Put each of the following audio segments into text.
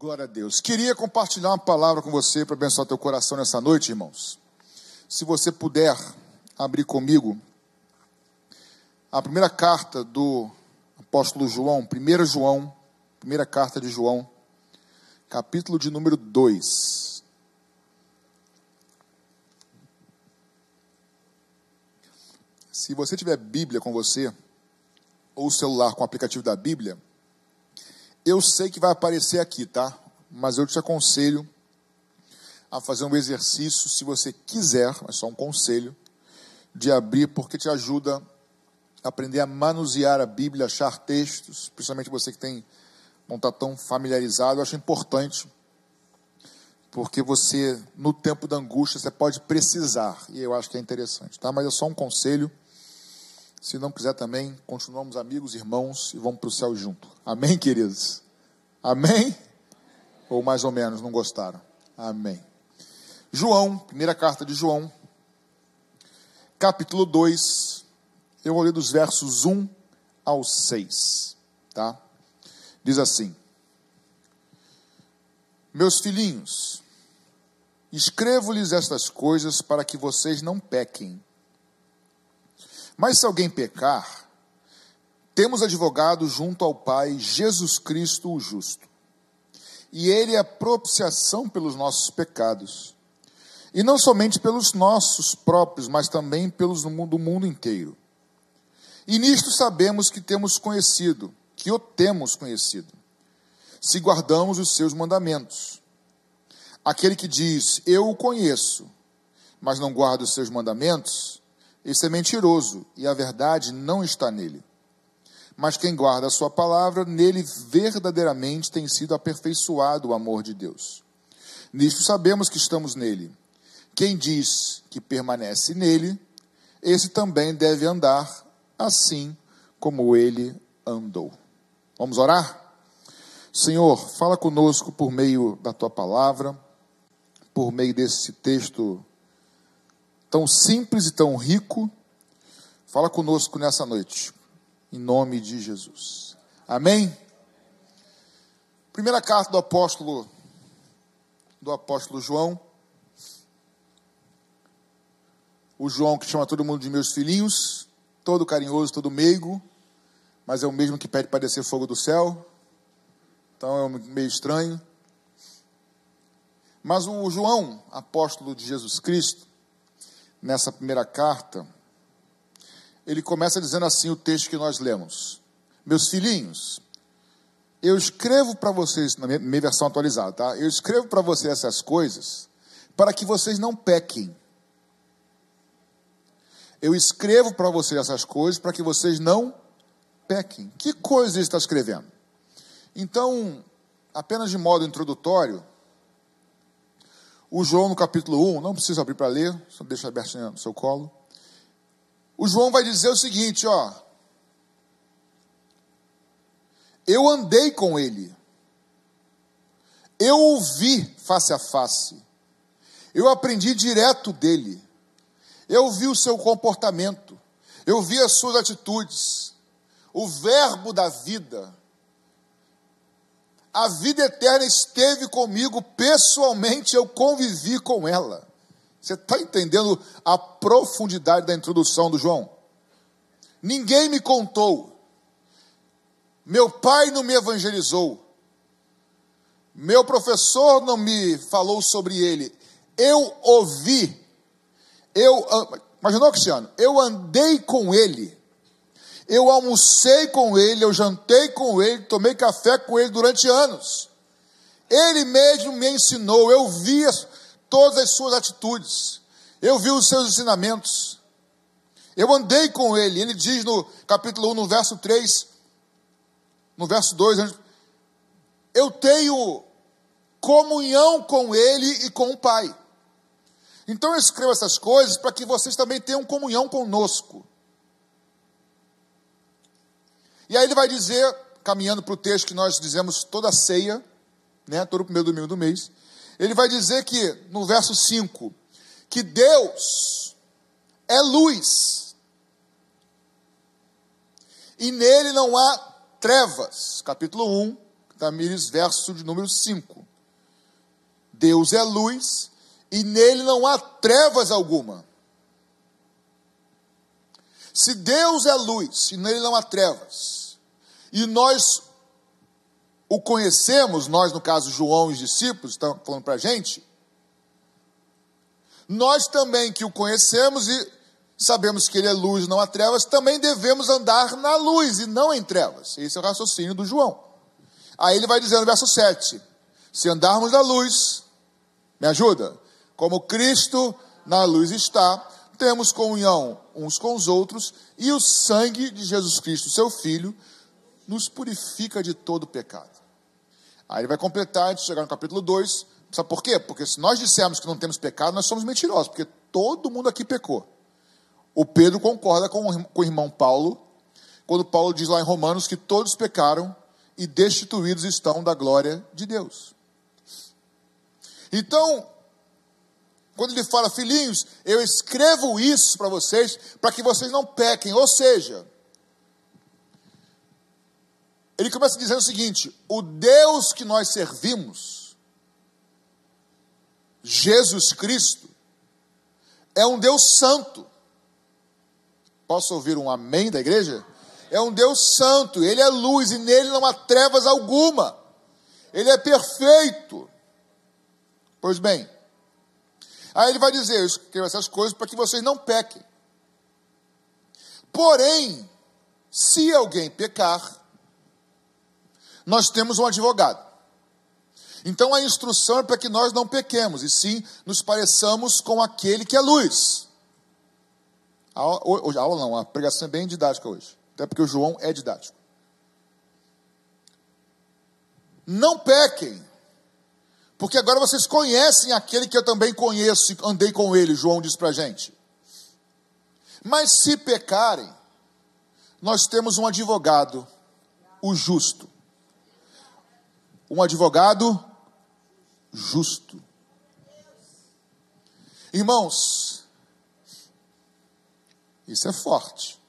Glória a Deus. Queria compartilhar uma palavra com você para abençoar teu coração nessa noite, irmãos. Se você puder abrir comigo a primeira carta do apóstolo João, 1 João, primeira carta de João, capítulo de número 2. Se você tiver Bíblia com você, ou celular com o aplicativo da Bíblia, eu sei que vai aparecer aqui, tá? Mas eu te aconselho a fazer um exercício, se você quiser, é só um conselho, de abrir, porque te ajuda a aprender a manusear a Bíblia, achar textos, principalmente você que tem, não está tão familiarizado. Eu acho importante, porque você, no tempo da angústia, você pode precisar, e eu acho que é interessante, tá? Mas é só um conselho. Se não quiser também, continuamos amigos, irmãos e vamos para o céu junto. Amém, queridos? Amém? Ou mais ou menos, não gostaram? Amém. João, primeira carta de João, capítulo 2, eu vou ler dos versos 1 ao 6, tá? Diz assim: Meus filhinhos, escrevo-lhes estas coisas para que vocês não pequem. Mas se alguém pecar, temos advogado junto ao Pai, Jesus Cristo o justo. E ele é a propiciação pelos nossos pecados. E não somente pelos nossos próprios, mas também pelos do mundo, do mundo inteiro. E nisto sabemos que temos conhecido, que o temos conhecido, se guardamos os seus mandamentos. Aquele que diz, eu o conheço, mas não guarda os seus mandamentos, esse é mentiroso e a verdade não está nele. Mas quem guarda a sua palavra, nele verdadeiramente tem sido aperfeiçoado o amor de Deus. Nisto sabemos que estamos nele. Quem diz que permanece nele, esse também deve andar assim como ele andou. Vamos orar? Senhor, fala conosco por meio da tua palavra, por meio desse texto tão simples e tão rico, fala conosco nessa noite, em nome de Jesus. Amém? Primeira carta do apóstolo do apóstolo João. O João que chama todo mundo de meus filhinhos, todo carinhoso, todo meigo, mas é o mesmo que pede para descer fogo do céu. Então é meio estranho. Mas o João, apóstolo de Jesus Cristo, nessa primeira carta, ele começa dizendo assim o texto que nós lemos: Meus filhinhos, eu escrevo para vocês, na minha versão atualizada, tá? Eu escrevo para vocês essas coisas para que vocês não pequem. Eu escrevo para vocês essas coisas para que vocês não pequem. Que coisa ele está escrevendo? Então, apenas de modo introdutório, o João, no capítulo 1, não precisa abrir para ler, só deixa aberto no seu colo. O João vai dizer o seguinte: ó. Eu andei com ele, eu o vi face a face, eu aprendi direto dele, eu vi o seu comportamento, eu vi as suas atitudes, o verbo da vida, a vida eterna esteve comigo pessoalmente, eu convivi com ela. Você está entendendo a profundidade da introdução do João? Ninguém me contou, meu pai não me evangelizou, meu professor não me falou sobre ele, eu ouvi, eu, imaginou, Cristiano? Eu andei com ele eu almocei com ele, eu jantei com ele, tomei café com ele durante anos. Ele mesmo me ensinou, eu vi todas as suas atitudes, eu vi os seus ensinamentos. Eu andei com ele. Ele diz no capítulo 1, no verso 3, no verso 2, eu tenho comunhão com ele e com o Pai. Então eu escrevo essas coisas para que vocês também tenham comunhão conosco. E aí ele vai dizer, caminhando para o texto que nós dizemos toda ceia, né, todo o primeiro domingo do mês, ele vai dizer que, no verso 5, que Deus é luz. E nele não há trevas. Capítulo 1, Tamires, verso de número 5. Deus é luz e nele não há trevas alguma. Se Deus é luz e nele não há trevas, e nós o conhecemos, nós, no caso, João e os discípulos, estão falando para a gente, nós também que o conhecemos e sabemos que ele é luz, não há trevas, também devemos andar na luz e não em trevas. Esse é o raciocínio do João. Aí ele vai dizer no verso 7: Se andarmos na luz, me ajuda? Como Cristo na luz está, temos comunhão uns com os outros, e o sangue de Jesus Cristo, seu Filho, nos purifica de todo pecado. Aí ele vai completar, de chegar no capítulo 2. Sabe por quê? Porque se nós dissermos que não temos pecado, nós somos mentirosos, porque todo mundo aqui pecou. O Pedro concorda com, com o irmão Paulo, quando Paulo diz lá em Romanos que todos pecaram e destituídos estão da glória de Deus. Então, quando ele fala, filhinhos, eu escrevo isso para vocês, para que vocês não pequem. Ou seja, ele começa dizendo o seguinte: o Deus que nós servimos, Jesus Cristo, é um Deus santo. Posso ouvir um amém da igreja? É um Deus santo, ele é luz e nele não há trevas alguma. Ele é perfeito. Pois bem, aí ele vai dizer: Eu escrevo essas coisas para que vocês não pequem. Porém, se alguém pecar, nós temos um advogado. Então a instrução é para que nós não pequemos, e sim nos pareçamos com aquele que é luz. A aula, não, a pregação é bem didática hoje. Até porque o João é didático. Não pequem, porque agora vocês conhecem aquele que eu também conheço e andei com ele, João diz para a gente. Mas se pecarem, nós temos um advogado, o justo. Um advogado justo. Irmãos, isso é forte.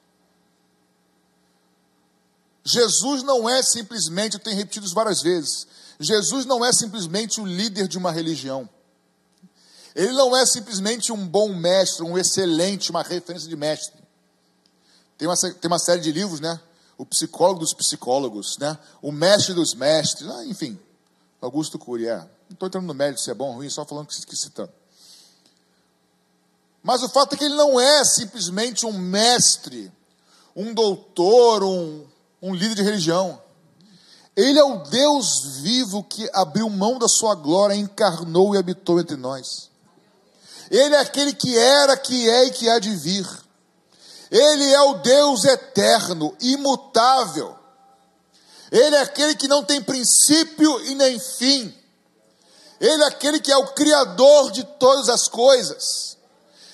Jesus não é simplesmente, eu tenho repetido isso várias vezes, Jesus não é simplesmente o líder de uma religião. Ele não é simplesmente um bom mestre, um excelente, uma referência de mestre. Tem uma, tem uma série de livros, né? O psicólogo dos psicólogos, né? O mestre dos mestres, ah, enfim. Augusto Cury, é. Não estou entrando no mérito se é bom ou ruim, só falando que, que citando. Mas o fato é que ele não é simplesmente um mestre, um doutor, um, um líder de religião. Ele é o Deus vivo que abriu mão da sua glória, encarnou e habitou entre nós. Ele é aquele que era, que é e que há de vir. Ele é o Deus eterno, imutável. Ele é aquele que não tem princípio e nem fim. Ele é aquele que é o Criador de todas as coisas.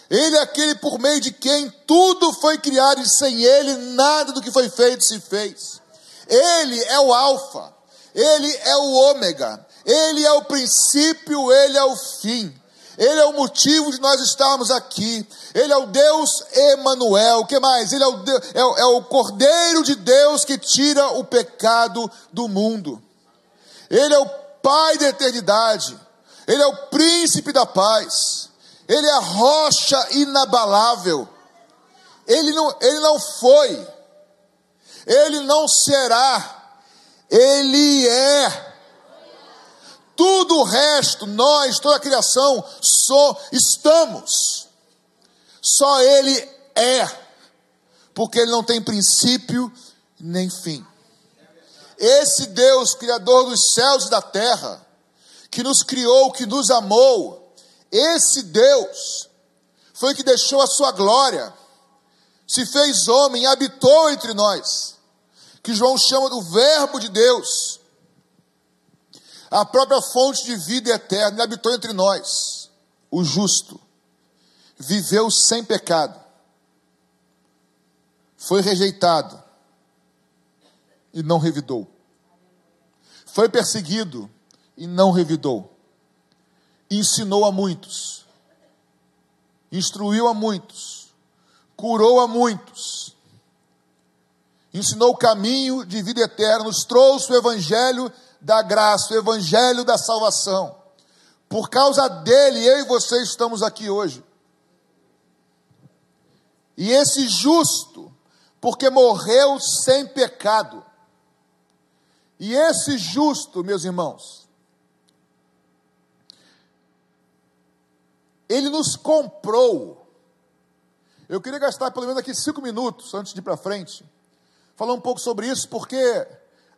Ele é aquele por meio de quem tudo foi criado e sem ele nada do que foi feito se fez. Ele é o Alfa, ele é o Ômega, ele é o princípio, ele é o fim. Ele é o motivo de nós estarmos aqui. Ele é o Deus Emanuel. O que mais? Ele é o, Deus, é, é o Cordeiro de Deus que tira o pecado do mundo. Ele é o Pai da eternidade. Ele é o príncipe da paz. Ele é a rocha inabalável. Ele não, ele não foi. Ele não será. Ele é. Tudo o resto, nós, toda a criação, só estamos. Só Ele é. Porque Ele não tem princípio nem fim. Esse Deus, Criador dos céus e da terra, que nos criou, que nos amou, esse Deus foi que deixou a sua glória, se fez homem habitou entre nós, que João chama do Verbo de Deus, a própria fonte de vida eterna, habitou entre nós, o justo, viveu sem pecado, foi rejeitado e não revidou, foi perseguido e não revidou. Ensinou a muitos, instruiu a muitos, curou a muitos, ensinou o caminho de vida eterna, nos trouxe o evangelho da graça, o evangelho da salvação. Por causa dele, eu e você estamos aqui hoje. E esse justo, porque morreu sem pecado. E esse justo, meus irmãos, ele nos comprou. Eu queria gastar pelo menos aqui cinco minutos antes de ir para frente, falar um pouco sobre isso, porque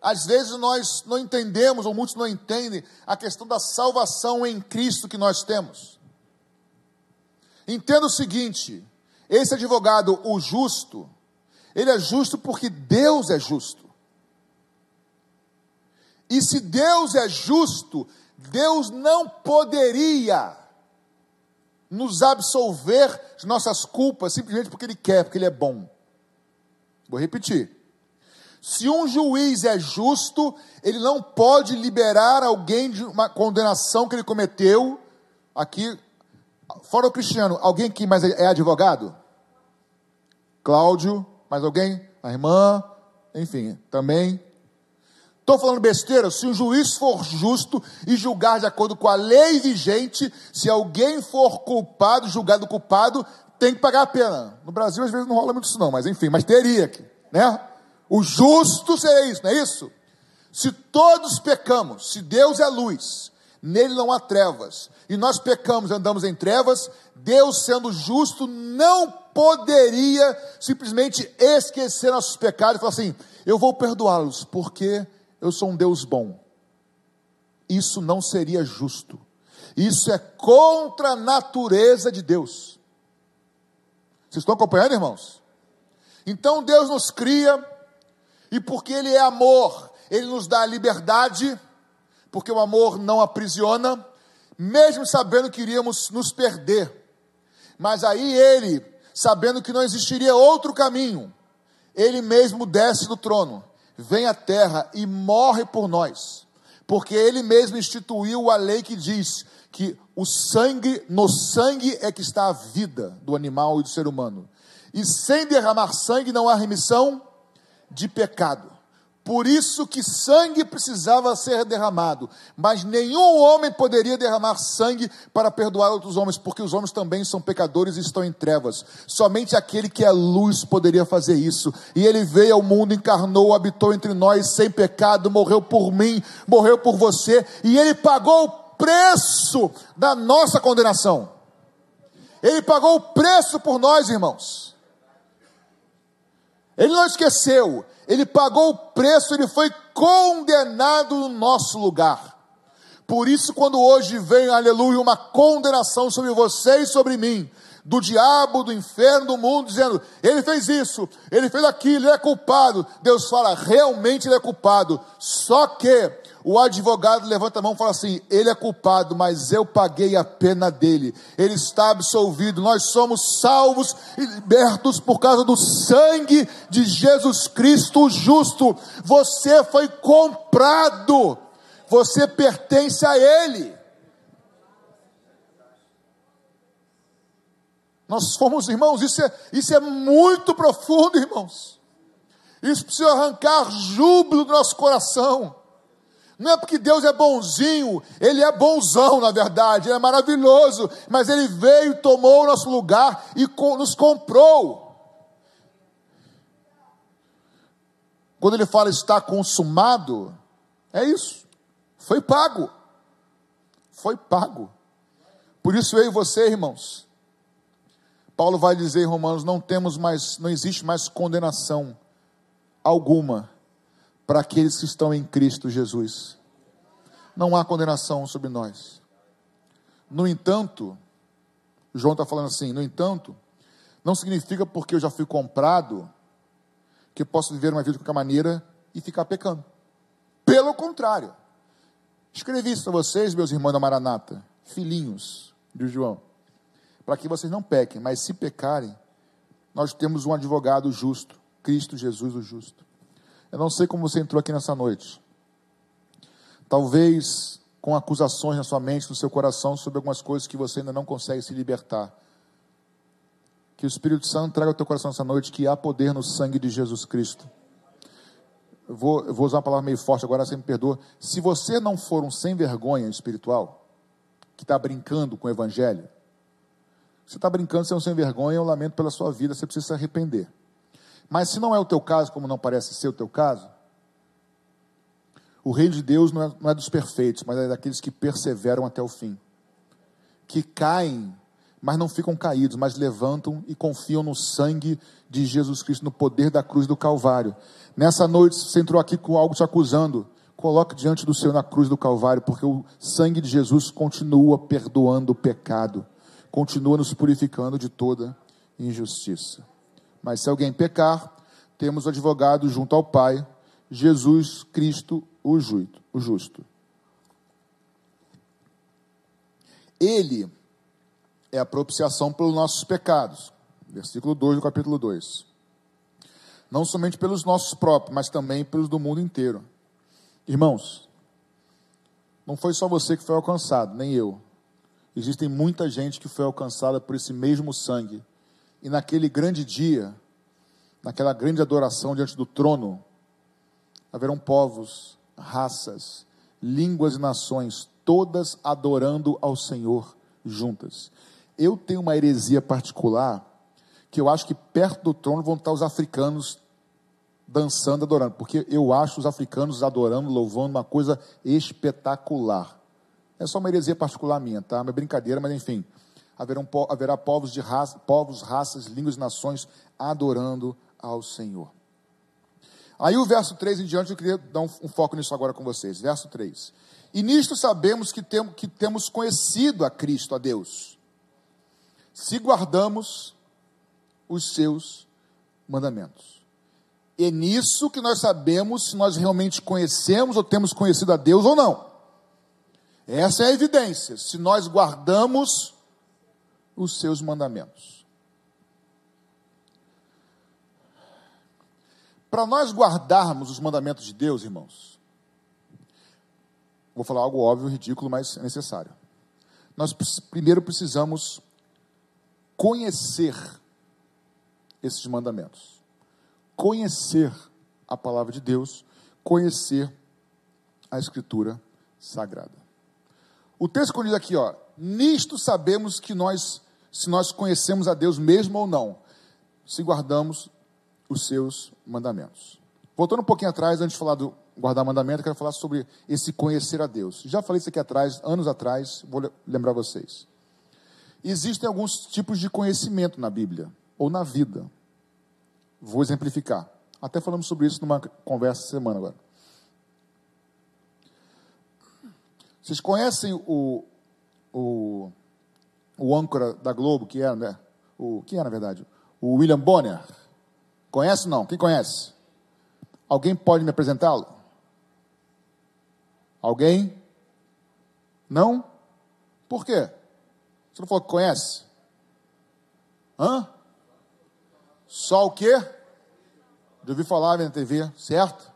às vezes nós não entendemos, ou muitos não entendem, a questão da salvação em Cristo que nós temos. Entenda o seguinte: esse advogado, o justo, ele é justo porque Deus é justo. E se Deus é justo, Deus não poderia nos absolver de nossas culpas simplesmente porque Ele quer, porque Ele é bom. Vou repetir. Se um juiz é justo, ele não pode liberar alguém de uma condenação que ele cometeu. Aqui, fora o Cristiano, alguém aqui mais é advogado? Cláudio, mais alguém? A irmã, enfim, também. Estou falando besteira? Se um juiz for justo e julgar de acordo com a lei vigente, se alguém for culpado, julgado culpado, tem que pagar a pena. No Brasil, às vezes, não rola muito isso, não, mas enfim, mas teria que, né? O justo seria isso, não é isso? Se todos pecamos, se Deus é luz, nele não há trevas, e nós pecamos andamos em trevas, Deus, sendo justo, não poderia simplesmente esquecer nossos pecados e falar assim: eu vou perdoá-los, porque eu sou um Deus bom. Isso não seria justo. Isso é contra a natureza de Deus. Vocês estão acompanhando, irmãos? Então Deus nos cria, e porque Ele é amor, Ele nos dá a liberdade, porque o amor não aprisiona, mesmo sabendo que iríamos nos perder. Mas aí Ele, sabendo que não existiria outro caminho, Ele mesmo desce do trono vem à terra e morre por nós, porque ele mesmo instituiu a lei que diz que o sangue, no sangue é que está a vida do animal e do ser humano. E sem derramar sangue não há remissão de pecado. Por isso que sangue precisava ser derramado, mas nenhum homem poderia derramar sangue para perdoar outros homens, porque os homens também são pecadores e estão em trevas. Somente aquele que é luz poderia fazer isso. E ele veio ao mundo, encarnou, habitou entre nós sem pecado, morreu por mim, morreu por você, e ele pagou o preço da nossa condenação. Ele pagou o preço por nós, irmãos. Ele não esqueceu, ele pagou o preço, ele foi condenado no nosso lugar. Por isso, quando hoje vem, aleluia, uma condenação sobre você e sobre mim, do diabo, do inferno, do mundo, dizendo: ele fez isso, ele fez aquilo, ele é culpado. Deus fala: realmente ele é culpado. Só que o advogado levanta a mão e fala assim: ele é culpado, mas eu paguei a pena dele, ele está absolvido. Nós somos salvos e libertos por causa do sangue de Jesus Cristo justo. Você foi comprado, você pertence a Ele. Nós fomos irmãos, isso é, isso é muito profundo, irmãos. Isso precisa arrancar júbilo do nosso coração. Não é porque Deus é bonzinho, Ele é bonzão, na verdade, Ele é maravilhoso, mas Ele veio, tomou o nosso lugar e nos comprou. Quando Ele fala está consumado, é isso, foi pago, foi pago. Por isso eu e você, irmãos, Paulo vai dizer em Romanos: não temos mais, não existe mais condenação alguma para aqueles que estão em Cristo Jesus. Não há condenação sobre nós. No entanto, João está falando assim: no entanto, não significa porque eu já fui comprado que posso viver uma vida de qualquer maneira e ficar pecando. Pelo contrário, escrevi isso para vocês, meus irmãos da Maranata, filhinhos de João, para que vocês não pequem, mas se pecarem, nós temos um advogado justo, Cristo Jesus o justo. Eu não sei como você entrou aqui nessa noite. Talvez com acusações na sua mente, no seu coração, sobre algumas coisas que você ainda não consegue se libertar. Que o Espírito Santo traga ao teu coração essa noite que há poder no sangue de Jesus Cristo. eu vou, eu vou usar uma palavra meio forte agora, você me perdoa. Se você não for um sem vergonha espiritual, que está brincando com o evangelho, você está brincando, você é um sem vergonha, eu lamento pela sua vida, você precisa se arrepender. Mas se não é o teu caso, como não parece ser o teu caso, o reino de Deus não é, não é dos perfeitos, mas é daqueles que perseveram até o fim. Que caem, mas não ficam caídos, mas levantam e confiam no sangue de Jesus Cristo, no poder da cruz do Calvário. Nessa noite você entrou aqui com algo te acusando. Coloque diante do Senhor na cruz do Calvário, porque o sangue de Jesus continua perdoando o pecado, continua nos purificando de toda injustiça. Mas se alguém pecar, temos o advogado junto ao Pai, Jesus Cristo, o justo. Ele é a propiciação pelos nossos pecados. Versículo 2 do capítulo 2. Não somente pelos nossos próprios, mas também pelos do mundo inteiro. Irmãos, não foi só você que foi alcançado, nem eu. Existem muita gente que foi alcançada por esse mesmo sangue. E naquele grande dia, naquela grande adoração diante do trono, haverão povos, raças, línguas e nações, todas adorando ao Senhor juntas. Eu tenho uma heresia particular que eu acho que perto do trono vão estar os africanos dançando, adorando, porque eu acho os africanos adorando, louvando uma coisa espetacular. É só uma heresia particular minha, tá? Uma brincadeira, mas enfim. Haverão, haverá povos de raça, povos, raças, línguas e nações adorando ao Senhor. Aí o verso 3 em diante, eu queria dar um, um foco nisso agora com vocês. Verso 3. E nisto sabemos que, tem, que temos conhecido a Cristo, a Deus, se guardamos os seus mandamentos. É nisso que nós sabemos se nós realmente conhecemos ou temos conhecido a Deus ou não. Essa é a evidência, se nós guardamos os seus mandamentos. Para nós guardarmos os mandamentos de Deus, irmãos, vou falar algo óbvio, ridículo, mas é necessário. Nós primeiro precisamos conhecer esses mandamentos. Conhecer a palavra de Deus, conhecer a escritura sagrada. O texto que aqui, ó, nisto sabemos que nós, se nós conhecemos a Deus mesmo ou não, se guardamos os seus mandamentos. Voltando um pouquinho atrás, antes de falar do guardar mandamento, eu quero falar sobre esse conhecer a Deus. Já falei isso aqui atrás, anos atrás, vou lembrar vocês. Existem alguns tipos de conhecimento na Bíblia, ou na vida. Vou exemplificar. Até falamos sobre isso numa conversa semana agora. Vocês conhecem o, o, o âncora da Globo, que é, né? O, que é, na verdade? O William Bonner. Conhece ou não? Quem conhece? Alguém pode me apresentá-lo? Alguém? Não? Por quê? Você não falou que conhece? Hã? Só o quê? De ouvir falar na TV, certo?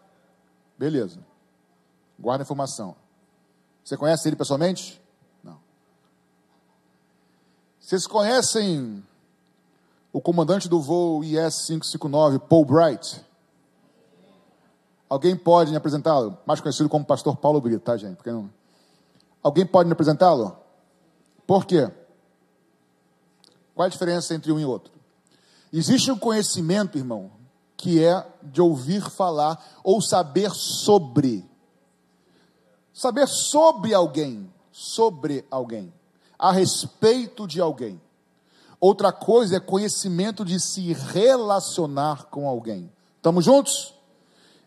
Beleza. Guarda a informação. Você conhece ele pessoalmente? Vocês conhecem o comandante do voo IS-559, Paul Bright. Alguém pode me apresentá-lo? Mais conhecido como Pastor Paulo Brito, tá, gente? Não... Alguém pode me apresentá-lo? Por quê? Qual a diferença entre um e outro? Existe um conhecimento, irmão, que é de ouvir falar ou saber sobre. Saber sobre alguém, sobre alguém, a respeito de alguém. Outra coisa é conhecimento de se relacionar com alguém. Estamos juntos?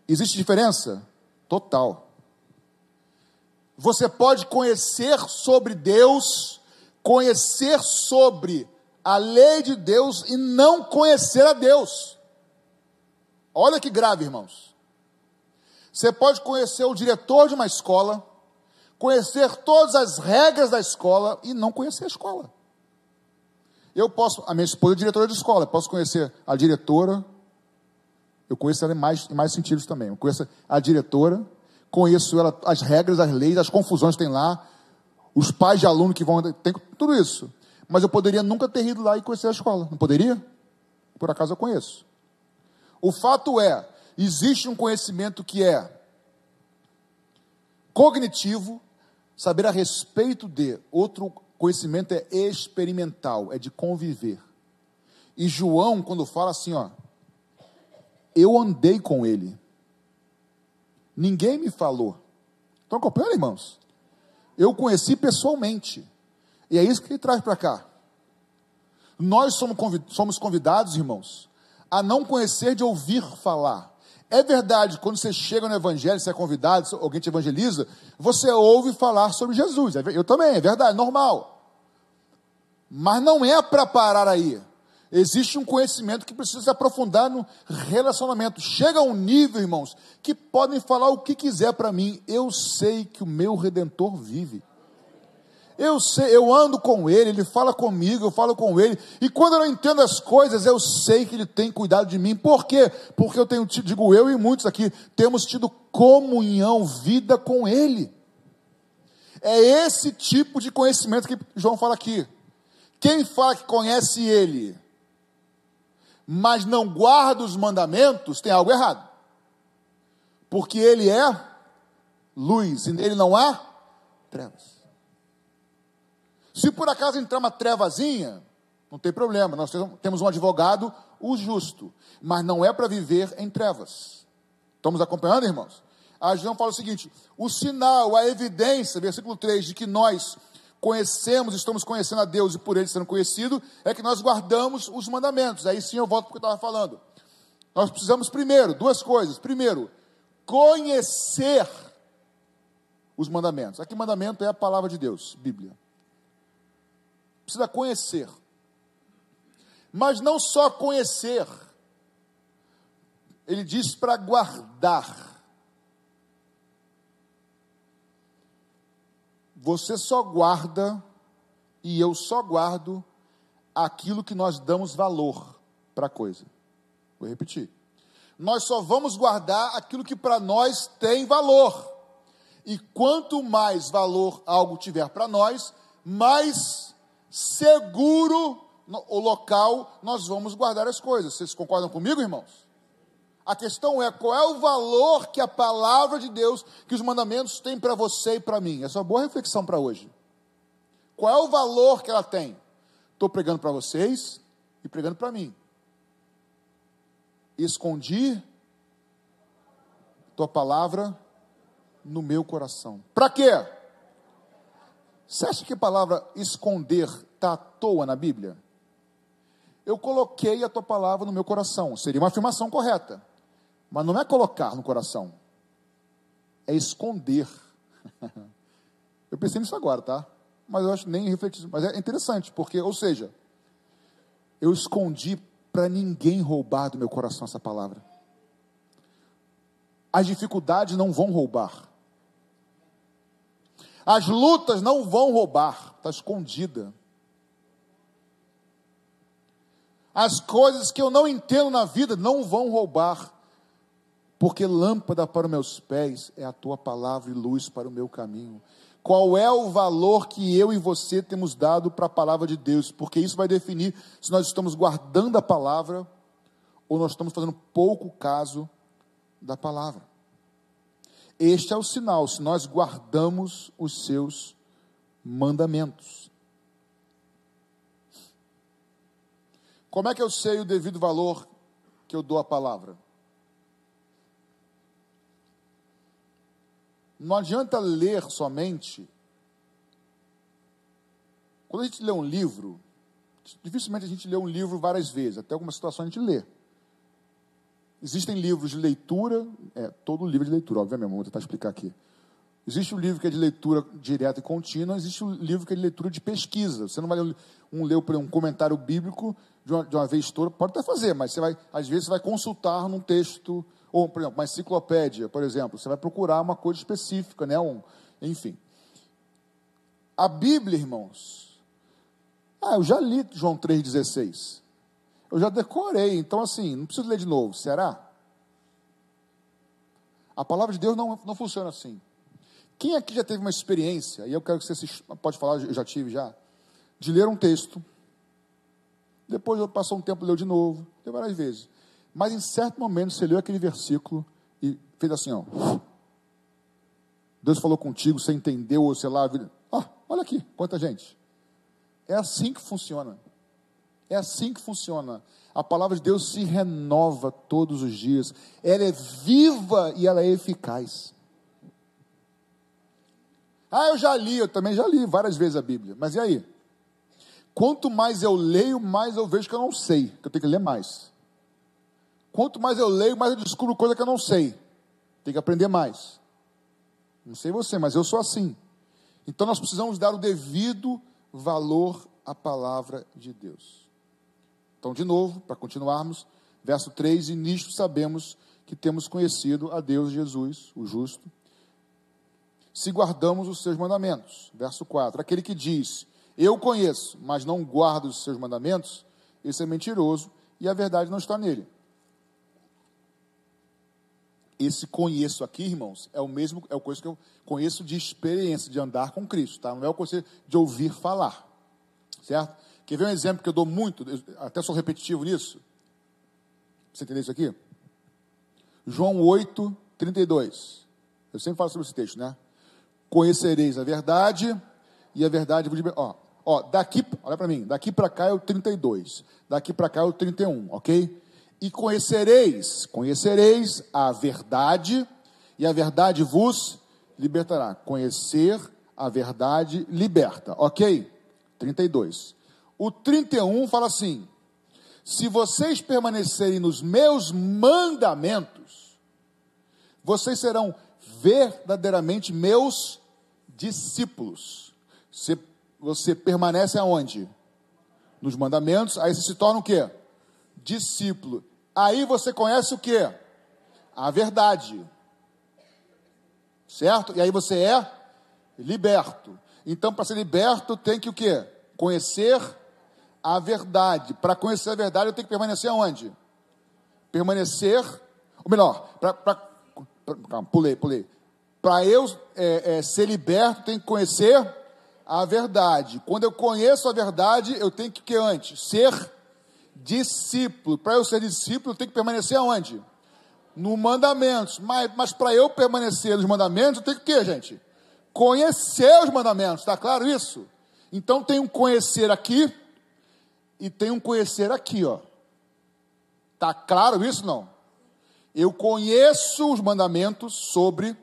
Existe diferença? Total. Você pode conhecer sobre Deus, conhecer sobre a lei de Deus e não conhecer a Deus. Olha que grave, irmãos. Você pode conhecer o diretor de uma escola, conhecer todas as regras da escola e não conhecer a escola. Eu posso, a minha esposa é diretora de escola, posso conhecer a diretora, eu conheço ela em mais, em mais sentidos também. Eu conheço a diretora, conheço ela, as regras, as leis, as confusões que tem lá, os pais de aluno que vão, tem tudo isso. Mas eu poderia nunca ter ido lá e conhecer a escola, não poderia? Por acaso eu conheço. O fato é existe um conhecimento que é cognitivo, saber a respeito de, outro conhecimento é experimental, é de conviver. E João, quando fala assim, ó, eu andei com ele. Ninguém me falou. Estão acompanhando, irmãos? Eu conheci pessoalmente. E é isso que ele traz para cá. Nós somos convidados, irmãos, a não conhecer de ouvir falar. É verdade, quando você chega no evangelho, você é convidado, alguém te evangeliza, você ouve falar sobre Jesus. É eu também, é verdade, normal. Mas não é para parar aí. Existe um conhecimento que precisa se aprofundar no relacionamento. Chega a um nível, irmãos, que podem falar o que quiser para mim. Eu sei que o meu redentor vive. Eu sei, eu ando com ele, ele fala comigo, eu falo com ele. E quando eu não entendo as coisas, eu sei que ele tem cuidado de mim. Por quê? Porque eu tenho, digo eu e muitos aqui, temos tido comunhão, vida com ele. É esse tipo de conhecimento que João fala aqui. Quem fala que conhece ele, mas não guarda os mandamentos, tem algo errado. Porque ele é luz e nele não há trevas. Se por acaso entrar uma trevazinha, não tem problema, nós temos um advogado, o justo, mas não é para viver em trevas. Estamos acompanhando, irmãos? A João fala o seguinte: o sinal, a evidência, versículo 3, de que nós conhecemos, estamos conhecendo a Deus e por Ele sendo conhecido, é que nós guardamos os mandamentos. Aí sim eu volto para o que eu estava falando. Nós precisamos primeiro, duas coisas. Primeiro, conhecer os mandamentos. Aqui mandamento é a palavra de Deus, Bíblia precisa conhecer. Mas não só conhecer, ele diz para guardar. Você só guarda e eu só guardo aquilo que nós damos valor para a coisa. Vou repetir. Nós só vamos guardar aquilo que para nós tem valor. E quanto mais valor algo tiver para nós, mais seguro o local, nós vamos guardar as coisas. Vocês concordam comigo, irmãos? A questão é qual é o valor que a palavra de Deus, que os mandamentos têm para você e para mim. Essa é uma boa reflexão para hoje. Qual é o valor que ela tem? Estou pregando para vocês e pregando para mim. Escondi tua palavra no meu coração. Para quê? Você acha que a palavra esconder está à toa na Bíblia? Eu coloquei a tua palavra no meu coração. Seria uma afirmação correta. Mas não é colocar no coração. É esconder. eu pensei nisso agora, tá? Mas eu acho nem refletir. Mas é interessante, porque, ou seja, eu escondi para ninguém roubar do meu coração essa palavra. As dificuldades não vão roubar. As lutas não vão roubar, está escondida. As coisas que eu não entendo na vida não vão roubar, porque lâmpada para os meus pés é a tua palavra e luz para o meu caminho. Qual é o valor que eu e você temos dado para a palavra de Deus? Porque isso vai definir se nós estamos guardando a palavra ou nós estamos fazendo pouco caso da palavra. Este é o sinal, se nós guardamos os seus mandamentos. Como é que eu sei o devido valor que eu dou à palavra? Não adianta ler somente. Quando a gente lê um livro, dificilmente a gente lê um livro várias vezes, até alguma situação a gente lê. Existem livros de leitura, é, todo livro de leitura, obviamente, vou tentar explicar aqui. Existe o um livro que é de leitura direta e contínua, existe o livro que é de leitura de pesquisa. Você não vai ler um, ler um comentário bíblico de uma, de uma vez toda, pode até fazer, mas você vai, às vezes você vai consultar num texto, ou, por exemplo, uma enciclopédia, por exemplo, você vai procurar uma coisa específica, né? Um, enfim. A Bíblia, irmãos, ah, eu já li João 3,16. Eu já decorei, então assim, não preciso ler de novo, será? A palavra de Deus não, não funciona assim. Quem aqui já teve uma experiência, e eu quero que você se, pode falar, eu já tive já, de ler um texto, depois passou um tempo leu de novo, tem várias vezes, Mas em certo momento você leu aquele versículo e fez assim, ó. Deus falou contigo, você entendeu, ou sei lá, ó, olha aqui, quanta gente. É assim que funciona. É assim que funciona. A palavra de Deus se renova todos os dias. Ela é viva e ela é eficaz. Ah, eu já li, eu também já li várias vezes a Bíblia. Mas e aí? Quanto mais eu leio, mais eu vejo que eu não sei, que eu tenho que ler mais. Quanto mais eu leio, mais eu descubro coisa que eu não sei. Tenho que aprender mais. Não sei você, mas eu sou assim. Então nós precisamos dar o devido valor à palavra de Deus. Então, de novo, para continuarmos, verso 3: E nisto sabemos que temos conhecido a Deus Jesus, o justo, se guardamos os seus mandamentos. Verso 4: Aquele que diz, Eu conheço, mas não guardo os seus mandamentos, esse é mentiroso e a verdade não está nele. Esse conheço aqui, irmãos, é o mesmo, é o coisa que eu conheço de experiência, de andar com Cristo, tá? Não é o coisa de ouvir falar, certo? Quer ver um exemplo que eu dou muito, até sou repetitivo nisso? Você entendeu isso aqui? João 8, 32. Eu sempre falo sobre esse texto, né? Conhecereis a verdade e a verdade vos ó, ó, daqui, olha para mim, daqui para cá é o 32, daqui para cá é o 31, ok? e conhecereis, conhecereis a verdade, e a verdade vos libertará. Conhecer a verdade liberta, ok? 32. O 31 fala assim: se vocês permanecerem nos meus mandamentos, vocês serão verdadeiramente meus discípulos. Você, você permanece aonde? Nos mandamentos, aí você se torna o quê? discípulo. Aí você conhece o que? A verdade. Certo? E aí você é liberto. Então, para ser liberto, tem que o quê? Conhecer a verdade. Para conhecer a verdade, eu tenho que permanecer aonde? Permanecer, ou melhor, para. Pulei, pulei. Para eu é, é, ser liberto, tenho que conhecer a verdade. Quando eu conheço a verdade, eu tenho que, que antes? Ser discípulo. Para eu ser discípulo, eu tenho que permanecer aonde? No mandamentos. Mas, mas para eu permanecer nos mandamentos, eu tenho que o quê, gente? Conhecer os mandamentos, está claro isso? Então tem um conhecer aqui e tem um conhecer aqui, ó. Tá claro isso não? Eu conheço os mandamentos sobre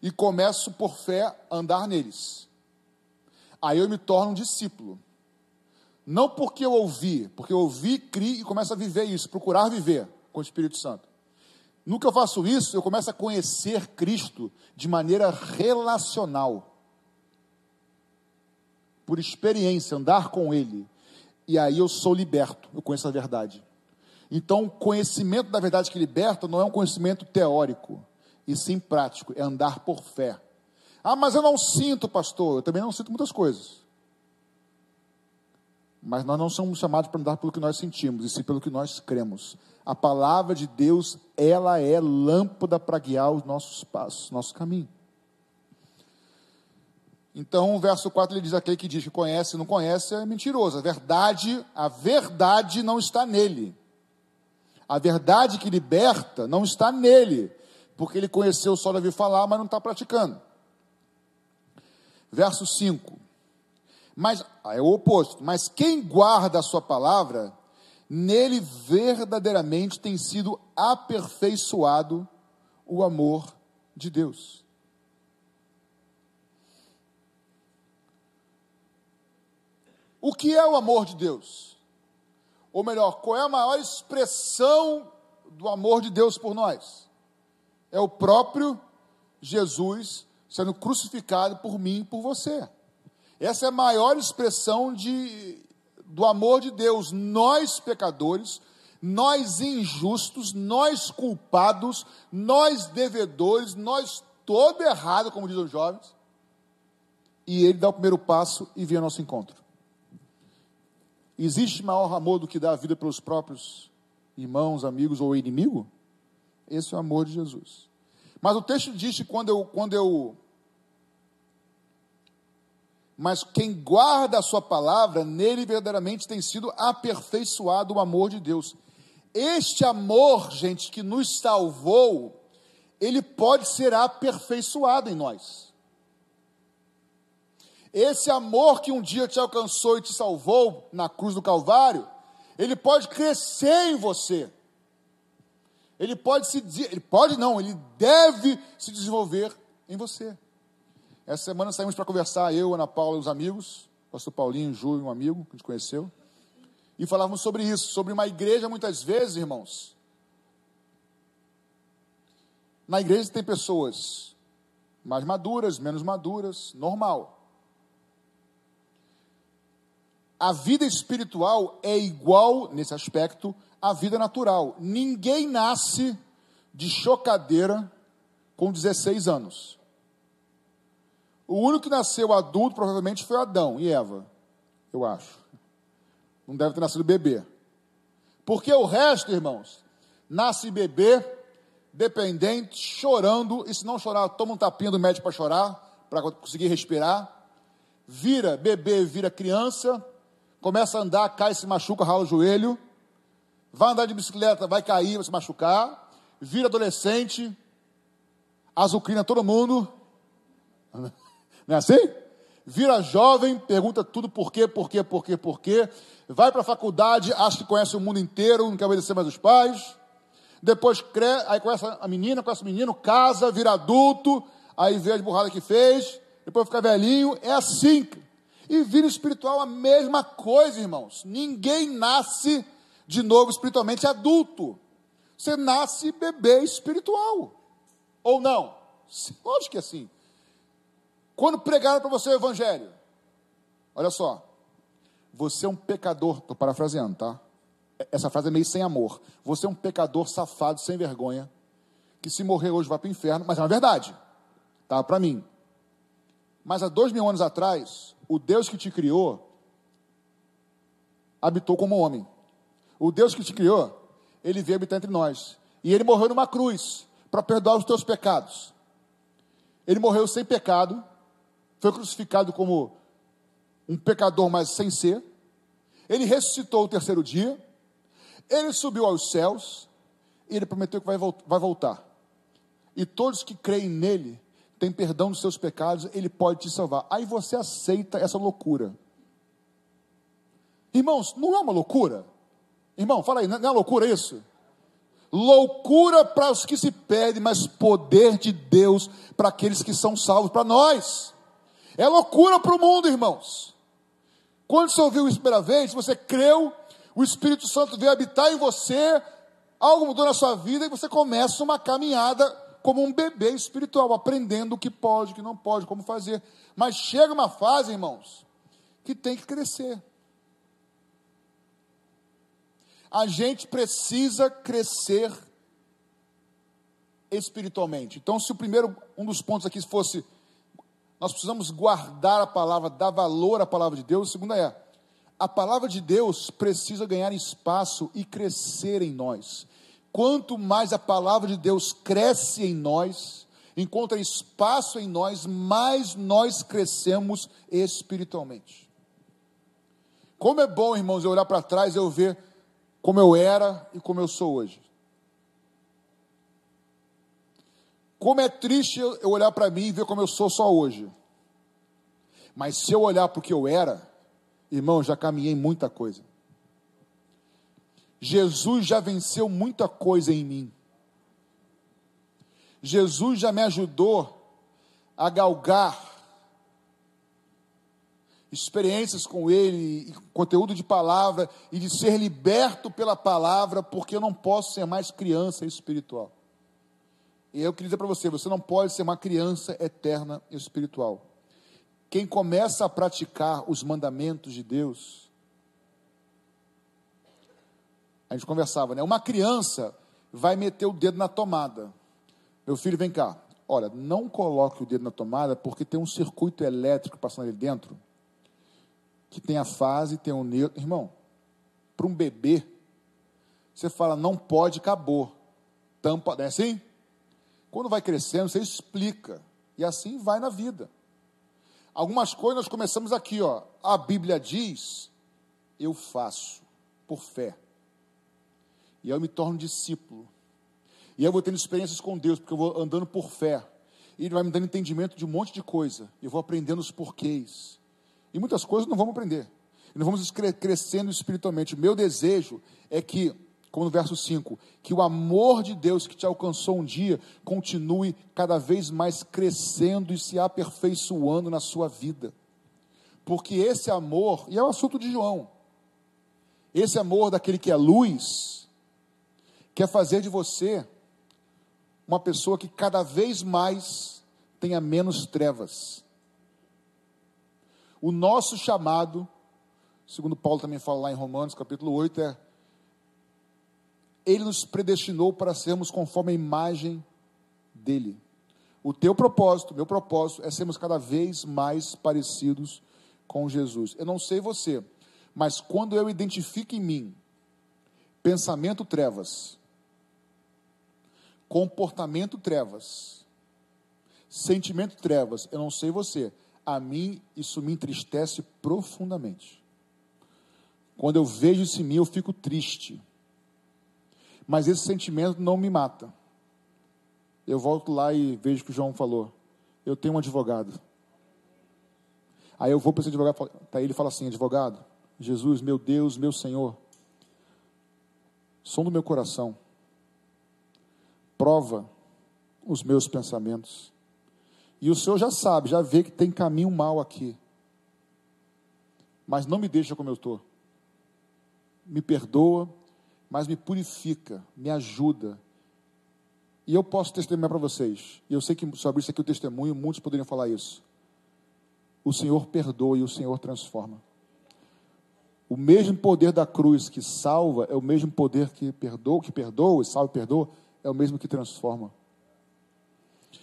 e começo por fé a andar neles. Aí eu me torno um discípulo. Não porque eu ouvi, porque eu ouvi, criei e começo a viver isso, procurar viver com o Espírito Santo. No que eu faço isso, eu começo a conhecer Cristo de maneira relacional. Por experiência, andar com Ele. E aí eu sou liberto, eu conheço a verdade. Então, o conhecimento da verdade que liberta não é um conhecimento teórico, e sim prático, é andar por fé. Ah, mas eu não sinto, pastor. Eu também não sinto muitas coisas. Mas nós não somos chamados para andar pelo que nós sentimos, e sim pelo que nós cremos. A palavra de Deus, ela é lâmpada para guiar os nossos passos, nosso caminho. Então, o verso 4 ele diz: aquele que diz que conhece e não conhece é mentiroso. A verdade, a verdade não está nele. A verdade que liberta não está nele, porque ele conheceu só de ouvir falar, mas não está praticando. Verso 5: mas é o oposto. Mas quem guarda a sua palavra, nele verdadeiramente tem sido aperfeiçoado o amor de Deus. O que é o amor de Deus? Ou melhor, qual é a maior expressão do amor de Deus por nós? É o próprio Jesus sendo crucificado por mim e por você. Essa é a maior expressão de, do amor de Deus. Nós, pecadores, nós injustos, nós culpados, nós devedores, nós todo errado, como dizem os jovens. E ele dá o primeiro passo e vem ao nosso encontro. Existe maior amor do que dar a vida pelos próprios irmãos, amigos ou inimigo? Esse é o amor de Jesus. Mas o texto diz que quando eu, quando eu mas quem guarda a sua palavra, nele verdadeiramente tem sido aperfeiçoado o amor de Deus. Este amor, gente, que nos salvou, ele pode ser aperfeiçoado em nós. Esse amor que um dia te alcançou e te salvou na cruz do Calvário, ele pode crescer em você. Ele pode se ele pode não, ele deve se desenvolver em você. Essa semana saímos para conversar, eu, Ana Paula e os amigos, pastor Paulinho, Júlio, um amigo que a gente conheceu, e falávamos sobre isso, sobre uma igreja, muitas vezes, irmãos. Na igreja tem pessoas mais maduras, menos maduras, normal. A vida espiritual é igual, nesse aspecto, à vida natural. Ninguém nasce de chocadeira com 16 anos. O único que nasceu adulto provavelmente foi Adão e Eva, eu acho. Não deve ter nascido bebê. Porque o resto, irmãos, nasce bebê, dependente, chorando, e se não chorar, toma um tapinha do médico para chorar, para conseguir respirar. Vira bebê, vira criança, começa a andar, cai, se machuca, rala o joelho. Vai andar de bicicleta, vai cair, vai se machucar. Vira adolescente, azucrina todo mundo. Não é assim? Vira jovem, pergunta tudo por quê, por quê, por quê, por quê. Vai para a faculdade, acha que conhece o mundo inteiro, não quer obedecer mais os pais. Depois cresce, aí conhece a menina, conhece o menino, casa, vira adulto, aí vê as burradas que fez, depois fica velhinho. É assim. E vida espiritual a mesma coisa, irmãos. Ninguém nasce de novo espiritualmente adulto. Você nasce bebê espiritual. Ou não? Lógico que é assim. Quando pregaram para você o evangelho, olha só, você é um pecador, estou parafraseando, tá? Essa frase é meio sem amor. Você é um pecador safado, sem vergonha, que se morrer hoje vai para o inferno, mas é uma verdade, tá? Para mim. Mas há dois mil anos atrás, o Deus que te criou habitou como homem. O Deus que te criou, ele veio habitar entre nós. E ele morreu numa cruz para perdoar os teus pecados. Ele morreu sem pecado, foi crucificado como um pecador, mas sem ser. Ele ressuscitou o terceiro dia. Ele subiu aos céus. E ele prometeu que vai, vai voltar. E todos que creem nele têm perdão dos seus pecados, ele pode te salvar. Aí você aceita essa loucura. Irmãos, não é uma loucura? Irmão, fala aí, não é loucura isso? Loucura para os que se perdem, mas poder de Deus para aqueles que são salvos, para nós. É loucura para o mundo, irmãos. Quando você ouviu isso pela vez, você creu, o Espírito Santo veio habitar em você, algo mudou na sua vida e você começa uma caminhada como um bebê espiritual, aprendendo o que pode, o que não pode, como fazer. Mas chega uma fase, irmãos, que tem que crescer a gente precisa crescer espiritualmente. Então, se o primeiro, um dos pontos aqui fosse, nós precisamos guardar a palavra, dar valor à palavra de Deus, o segundo é, a palavra de Deus precisa ganhar espaço e crescer em nós. Quanto mais a palavra de Deus cresce em nós, encontra espaço em nós, mais nós crescemos espiritualmente. Como é bom, irmãos, eu olhar para trás e eu ver como eu era e como eu sou hoje. Como é triste eu olhar para mim e ver como eu sou só hoje. Mas se eu olhar para o que eu era, irmão, já caminhei muita coisa. Jesus já venceu muita coisa em mim. Jesus já me ajudou a galgar experiências com Ele, conteúdo de palavra, e de ser liberto pela palavra, porque eu não posso ser mais criança espiritual. E eu queria dizer para você: você não pode ser uma criança eterna espiritual. Quem começa a praticar os mandamentos de Deus, a gente conversava, né? Uma criança vai meter o dedo na tomada. Meu filho, vem cá. Olha, não coloque o dedo na tomada porque tem um circuito elétrico passando ali dentro que tem a fase, tem o neutro. Irmão, para um bebê, você fala, não pode, acabou. Tampa, não é assim? Quando vai crescendo, você explica. E assim vai na vida. Algumas coisas nós começamos aqui, ó. A Bíblia diz, eu faço, por fé. E aí eu me torno discípulo. E eu vou tendo experiências com Deus, porque eu vou andando por fé. E Ele vai me dando entendimento de um monte de coisa. Eu vou aprendendo os porquês. E muitas coisas não vamos aprender. E nós vamos crescendo espiritualmente. Meu desejo é que, como no verso 5, que o amor de Deus que te alcançou um dia continue cada vez mais crescendo e se aperfeiçoando na sua vida. Porque esse amor, e é o assunto de João, esse amor daquele que é luz, quer fazer de você uma pessoa que cada vez mais tenha menos trevas. O nosso chamado, segundo Paulo também fala lá em Romanos, capítulo 8, é ele nos predestinou para sermos conforme a imagem dele. O teu propósito, meu propósito é sermos cada vez mais parecidos com Jesus. Eu não sei você, mas quando eu identifico em mim pensamento trevas, comportamento trevas, sentimento trevas, eu não sei você, a mim isso me entristece profundamente. Quando eu vejo isso em mim, eu fico triste. Mas esse sentimento não me mata. Eu volto lá e vejo que o João falou. Eu tenho um advogado. Aí eu vou para esse advogado, tá, ele fala assim: advogado, Jesus, meu Deus, meu Senhor, som do meu coração, prova os meus pensamentos. E o Senhor já sabe, já vê que tem caminho mal aqui. Mas não me deixa como eu estou. Me perdoa, mas me purifica, me ajuda. E eu posso testemunhar para vocês. E eu sei que sobre isso aqui o testemunho, muitos poderiam falar isso. O Senhor perdoa e o Senhor transforma. O mesmo poder da cruz que salva é o mesmo poder que perdoa, que perdoa, salva e perdoa, é o mesmo que transforma.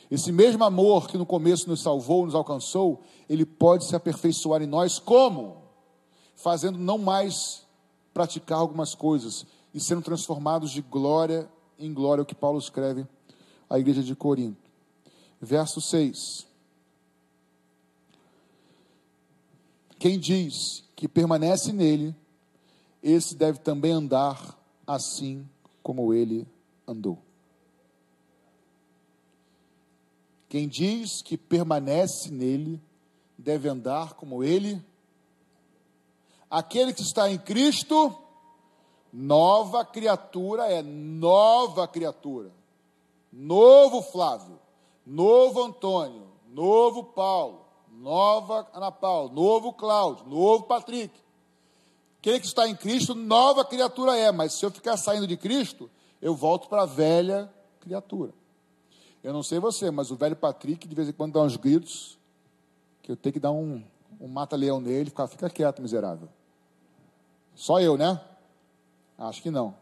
Esse mesmo amor que no começo nos salvou, nos alcançou, ele pode se aperfeiçoar em nós como? Fazendo não mais praticar algumas coisas e sendo transformados de glória em glória, o que Paulo escreve à igreja de Corinto. Verso 6. Quem diz que permanece nele, esse deve também andar assim como ele andou. Quem diz que permanece nele, deve andar como ele. Aquele que está em Cristo, nova criatura é nova criatura. Novo Flávio, novo Antônio, novo Paulo, nova Ana Paula, novo Cláudio, novo Patrick. Aquele que está em Cristo, nova criatura é, mas se eu ficar saindo de Cristo, eu volto para a velha criatura. Eu não sei você, mas o velho Patrick, de vez em quando, dá uns gritos, que eu tenho que dar um, um mata-leão nele, fica quieto, miserável. Só eu, né? Acho que não.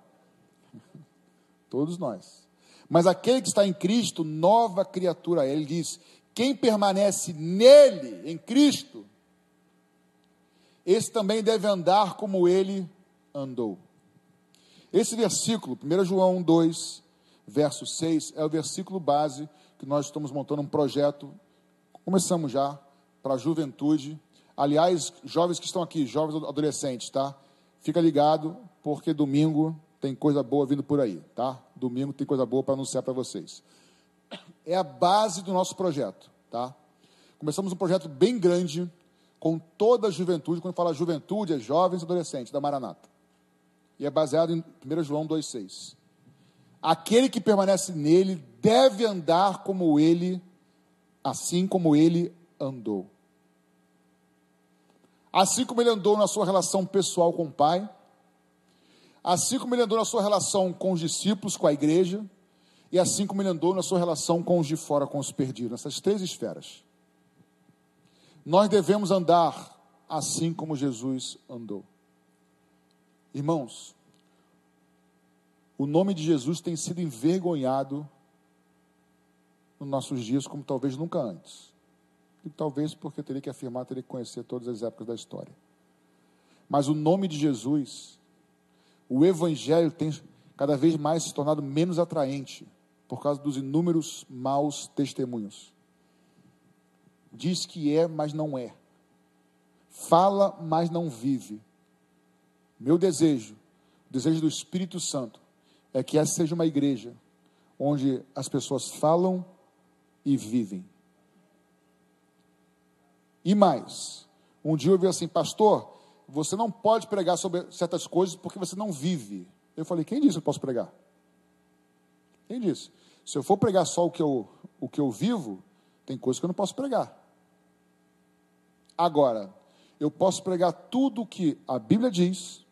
Todos nós. Mas aquele que está em Cristo, nova criatura. Ele diz: quem permanece nele, em Cristo, esse também deve andar como ele andou. Esse versículo, 1 João 2, verso 6, é o versículo base que nós estamos montando um projeto, começamos já, para a juventude. Aliás, jovens que estão aqui, jovens adolescentes, tá? Fica ligado, porque domingo tem coisa boa vindo por aí, tá? Domingo tem coisa boa para anunciar para vocês é a base do nosso projeto, tá? Começamos um projeto bem grande com toda a juventude, quando fala juventude, é jovens e adolescentes da Maranata. E é baseado em 1 João 2,6. Aquele que permanece nele deve andar como ele, assim como ele andou. Assim como ele andou na sua relação pessoal com o Pai, assim como ele andou na sua relação com os discípulos, com a igreja, e assim como ele andou na sua relação com os de fora, com os perdidos, nessas três esferas. Nós devemos andar assim como Jesus andou. Irmãos, o nome de Jesus tem sido envergonhado nos nossos dias como talvez nunca antes. E talvez porque teria que afirmar, teria que conhecer todas as épocas da história. Mas o nome de Jesus, o Evangelho tem cada vez mais se tornado menos atraente por causa dos inúmeros maus testemunhos. Diz que é, mas não é. Fala, mas não vive. Meu desejo, o desejo do Espírito Santo, é que essa seja uma igreja onde as pessoas falam e vivem. E mais, um dia eu vi assim, pastor, você não pode pregar sobre certas coisas porque você não vive. Eu falei, quem disse que eu posso pregar? Quem disse? Se eu for pregar só o que eu, o que eu vivo, tem coisas que eu não posso pregar. Agora, eu posso pregar tudo o que a Bíblia diz,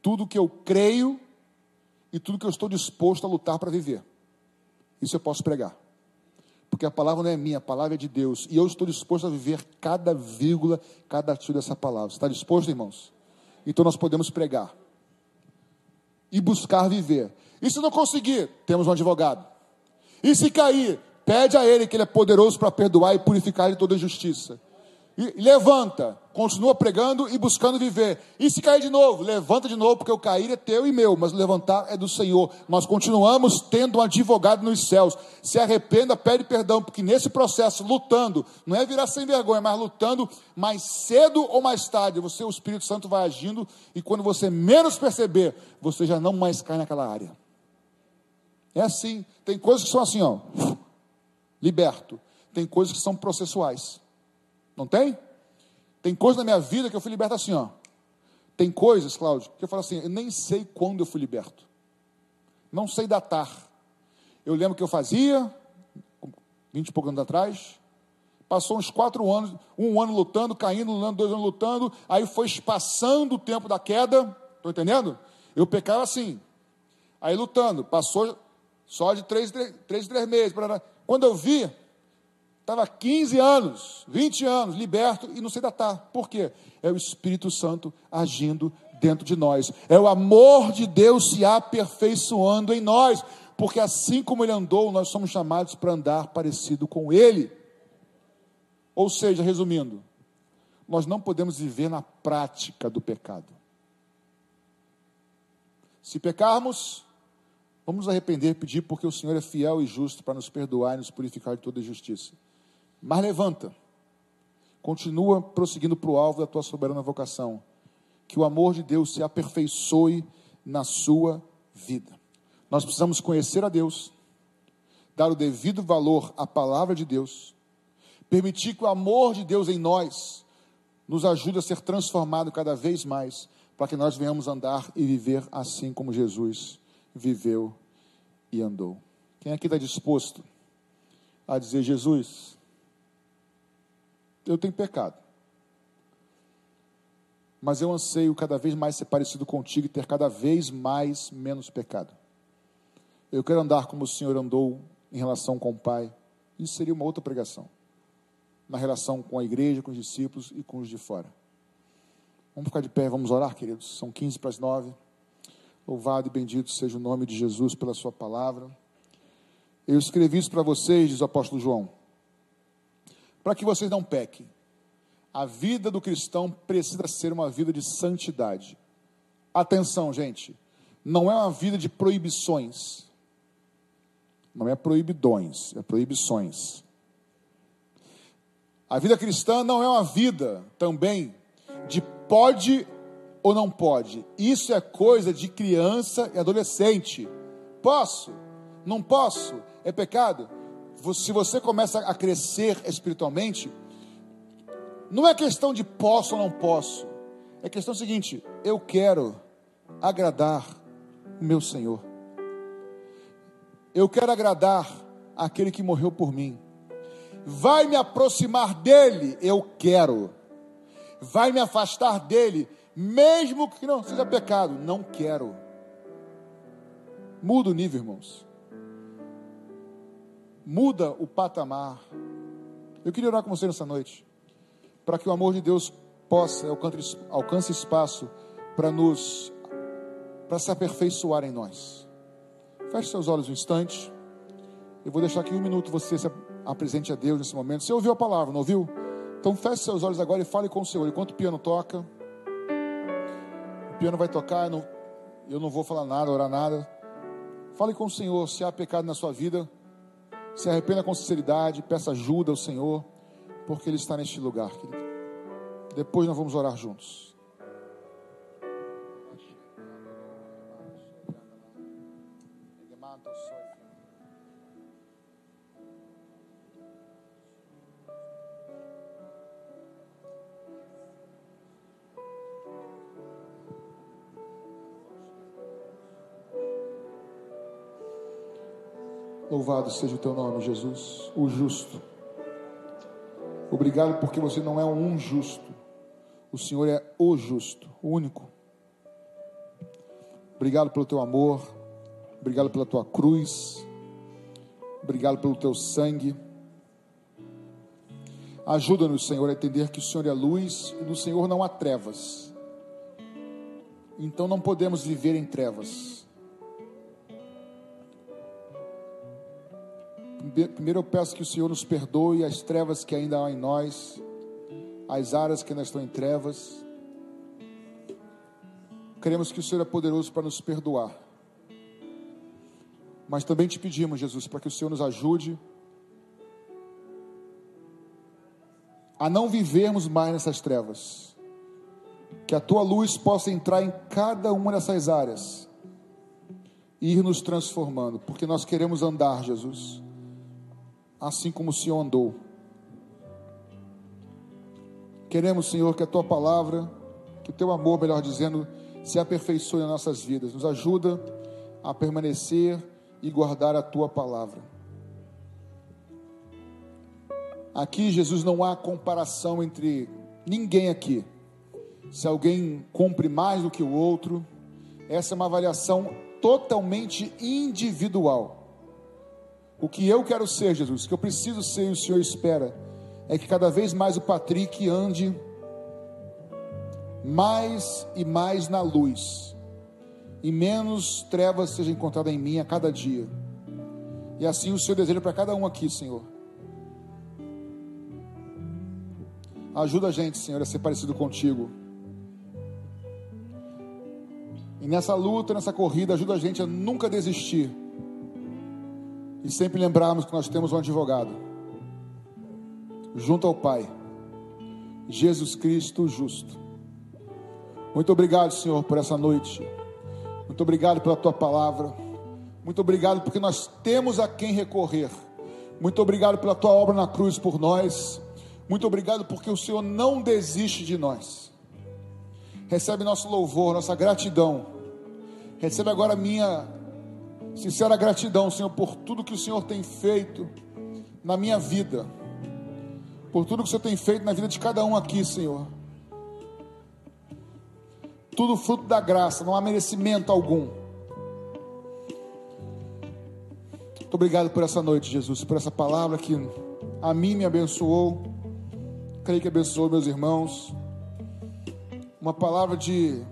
tudo o que eu creio e tudo que eu estou disposto a lutar para viver. Isso eu posso pregar. Porque a palavra não é minha, a palavra é de Deus. E eu estou disposto a viver cada vírgula, cada atitude dessa palavra. Você está disposto, irmãos? Então nós podemos pregar. E buscar viver. E se não conseguir, temos um advogado. E se cair, pede a ele que ele é poderoso para perdoar e purificar de toda justiça. E levanta, continua pregando e buscando viver. E se cair de novo, levanta de novo, porque o cair é teu e meu, mas levantar é do Senhor. Nós continuamos tendo um advogado nos céus. Se arrependa, pede perdão, porque nesse processo, lutando, não é virar sem vergonha, mas lutando, mais cedo ou mais tarde, você, o Espírito Santo vai agindo, e quando você menos perceber, você já não mais cai naquela área. É assim. Tem coisas que são assim, ó, liberto. Tem coisas que são processuais. Não tem? Tem coisas na minha vida que eu fui liberto assim, ó. Tem coisas, Cláudio, que eu falo assim, eu nem sei quando eu fui liberto. Não sei datar. Eu lembro que eu fazia, vinte e poucos anos atrás, passou uns quatro anos, um ano lutando, caindo, dois anos lutando, aí foi espaçando o tempo da queda, estou entendendo? Eu pecava assim, aí lutando, passou só de três, três, três, três meses. Quando eu vi, Estava 15 anos, 20 anos, liberto e não sei datar. Por quê? É o Espírito Santo agindo dentro de nós. É o amor de Deus se aperfeiçoando em nós. Porque assim como ele andou, nós somos chamados para andar parecido com ele. Ou seja, resumindo, nós não podemos viver na prática do pecado. Se pecarmos, vamos nos arrepender, pedir, porque o Senhor é fiel e justo para nos perdoar e nos purificar de toda justiça. Mas levanta, continua prosseguindo para o alvo da tua soberana vocação. Que o amor de Deus se aperfeiçoe na sua vida. Nós precisamos conhecer a Deus, dar o devido valor à palavra de Deus, permitir que o amor de Deus em nós nos ajude a ser transformado cada vez mais, para que nós venhamos andar e viver assim como Jesus viveu e andou. Quem aqui está disposto a dizer, Jesus, eu tenho pecado. Mas eu anseio cada vez mais ser parecido contigo e ter cada vez mais menos pecado. Eu quero andar como o Senhor andou em relação com o Pai. Isso seria uma outra pregação. Na relação com a igreja, com os discípulos e com os de fora. Vamos ficar de pé, vamos orar, queridos. São 15 para as 9. Louvado e bendito seja o nome de Jesus pela Sua palavra. Eu escrevi isso para vocês, diz o apóstolo João para que vocês não pequem. A vida do cristão precisa ser uma vida de santidade. Atenção, gente, não é uma vida de proibições. Não é proibidões, é proibições. A vida cristã não é uma vida também de pode ou não pode. Isso é coisa de criança e adolescente. Posso? Não posso? É pecado? Se você começa a crescer espiritualmente, não é questão de posso ou não posso. É questão seguinte: eu quero agradar o meu Senhor. Eu quero agradar aquele que morreu por mim. Vai me aproximar dele, eu quero. Vai me afastar dele, mesmo que não seja pecado, não quero. Muda o nível, irmãos muda o patamar. Eu queria orar com você nessa noite, para que o amor de Deus possa alcance, alcance espaço para nos, para se aperfeiçoar em nós. Feche seus olhos um instante. Eu vou deixar aqui um minuto você se apresente a Deus nesse momento. Você ouviu a palavra, não ouviu? Então feche seus olhos agora e fale com o Senhor. Enquanto o piano toca, o piano vai tocar, eu não, eu não vou falar nada, orar nada. Fale com o Senhor se há pecado na sua vida. Se arrependa com sinceridade, peça ajuda ao Senhor, porque Ele está neste lugar, querido. Depois nós vamos orar juntos. Louvado seja o teu nome, Jesus, o justo. Obrigado porque você não é um justo, o Senhor é o justo, o único. Obrigado pelo teu amor, obrigado pela tua cruz, obrigado pelo teu sangue. Ajuda-nos, Senhor, a entender que o Senhor é luz e no Senhor não há trevas. Então não podemos viver em trevas. Primeiro eu peço que o Senhor nos perdoe as trevas que ainda há em nós, as áreas que ainda estão em trevas. Queremos que o Senhor é poderoso para nos perdoar. Mas também te pedimos, Jesus, para que o Senhor nos ajude a não vivermos mais nessas trevas. Que a tua luz possa entrar em cada uma dessas áreas e ir nos transformando, porque nós queremos andar, Jesus assim como o Senhor andou. Queremos, Senhor, que a tua palavra, que o teu amor, melhor dizendo, se aperfeiçoe nas nossas vidas. Nos ajuda a permanecer e guardar a tua palavra. Aqui, Jesus, não há comparação entre ninguém aqui. Se alguém cumpre mais do que o outro, essa é uma avaliação totalmente individual. O que eu quero ser, Jesus, que eu preciso ser e o Senhor espera, é que cada vez mais o Patrick ande mais e mais na luz, e menos trevas seja encontrada em mim a cada dia. E assim o Senhor deseja para cada um aqui, Senhor. Ajuda a gente, Senhor, a ser parecido contigo. E nessa luta, nessa corrida, ajuda a gente a nunca desistir sempre lembrarmos que nós temos um advogado junto ao Pai, Jesus Cristo justo. Muito obrigado, Senhor, por essa noite. Muito obrigado pela tua palavra. Muito obrigado porque nós temos a quem recorrer. Muito obrigado pela tua obra na cruz por nós. Muito obrigado porque o Senhor não desiste de nós. Recebe nosso louvor, nossa gratidão. Recebe agora a minha Sincera gratidão, Senhor, por tudo que o Senhor tem feito na minha vida, por tudo que o Senhor tem feito na vida de cada um aqui, Senhor. Tudo fruto da graça, não há merecimento algum. Muito obrigado por essa noite, Jesus, por essa palavra que a mim me abençoou, creio que abençoou meus irmãos. Uma palavra de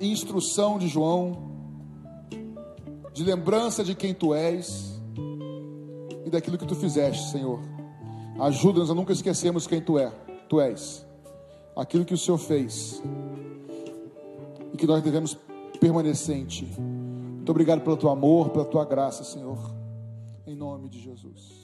instrução de João de lembrança de quem tu és e daquilo que tu fizeste, Senhor. Ajuda-nos a nunca esquecermos quem tu é, tu és, aquilo que o Senhor fez e que nós devemos permanecer em ti. Muito obrigado pelo teu amor, pela tua graça, Senhor. Em nome de Jesus.